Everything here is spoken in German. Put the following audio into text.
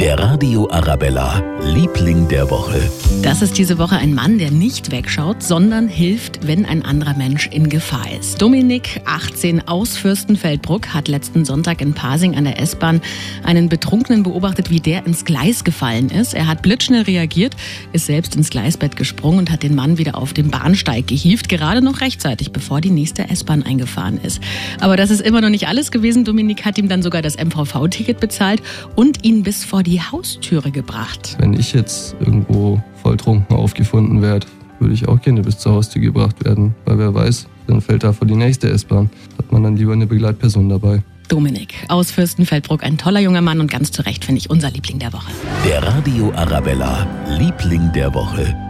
Der Radio Arabella, Liebling der Woche. Das ist diese Woche ein Mann, der nicht wegschaut, sondern hilft, wenn ein anderer Mensch in Gefahr ist. Dominik, 18, aus Fürstenfeldbruck, hat letzten Sonntag in Pasing an der S-Bahn einen Betrunkenen beobachtet, wie der ins Gleis gefallen ist. Er hat blitzschnell reagiert, ist selbst ins Gleisbett gesprungen und hat den Mann wieder auf den Bahnsteig gehievt, gerade noch rechtzeitig, bevor die nächste S-Bahn eingefahren ist. Aber das ist immer noch nicht alles gewesen. Dominik hat ihm dann sogar das MVV-Ticket bezahlt und ihn bis vor die Haustüre gebracht. Wenn ich jetzt irgendwo volltrunken aufgefunden werde, würde ich auch gerne bis zur Haustür gebracht werden, weil wer weiß, dann fällt da vor die nächste S-Bahn. Hat man dann lieber eine Begleitperson dabei. Dominik aus Fürstenfeldbruck, ein toller junger Mann und ganz zu Recht finde ich unser Liebling der Woche. Der Radio Arabella, Liebling der Woche.